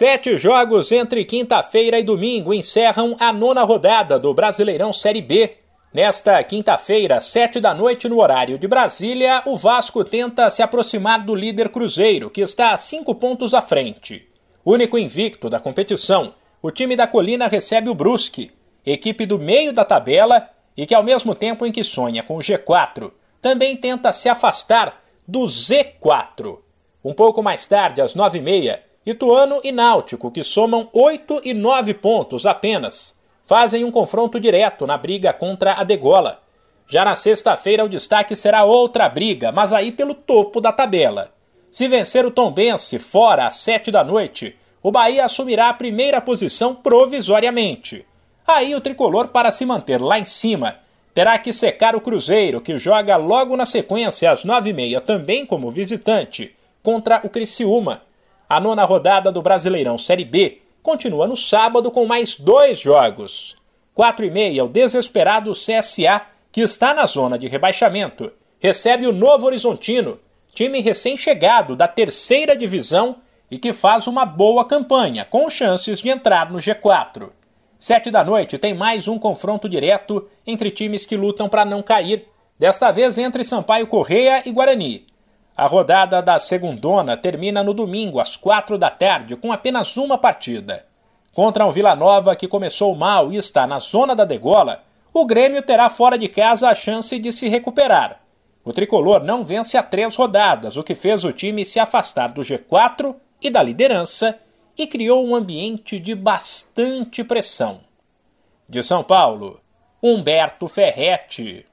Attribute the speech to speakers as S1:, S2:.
S1: Sete jogos entre quinta-feira e domingo encerram a nona rodada do Brasileirão Série B. Nesta quinta-feira, sete da noite no horário de Brasília, o Vasco tenta se aproximar do líder Cruzeiro, que está a cinco pontos à frente. Único invicto da competição, o time da Colina recebe o Brusque, equipe do meio da tabela e que, ao mesmo tempo em que sonha com o G4, também tenta se afastar do Z4. Um pouco mais tarde, às nove e meia, Ituano e Náutico, que somam 8 e 9 pontos apenas, fazem um confronto direto na briga contra a Degola. Já na sexta-feira o destaque será outra briga, mas aí pelo topo da tabela. Se vencer o Tombense fora às 7 da noite, o Bahia assumirá a primeira posição provisoriamente. Aí o tricolor, para se manter lá em cima, terá que secar o Cruzeiro, que joga logo na sequência às 9h30 também como visitante, contra o Criciúma a nona rodada do Brasileirão Série B continua no sábado com mais dois jogos. 4 e meia, o desesperado CSA, que está na zona de rebaixamento, recebe o Novo Horizontino, time recém-chegado da terceira divisão e que faz uma boa campanha, com chances de entrar no G4. Sete da noite tem mais um confronto direto entre times que lutam para não cair, desta vez entre Sampaio Correia e Guarani. A rodada da segundona termina no domingo, às quatro da tarde, com apenas uma partida. Contra o Vila Nova, que começou mal e está na zona da degola, o Grêmio terá fora de casa a chance de se recuperar. O tricolor não vence há três rodadas, o que fez o time se afastar do G4 e da liderança e criou um ambiente de bastante pressão. De São Paulo, Humberto Ferretti.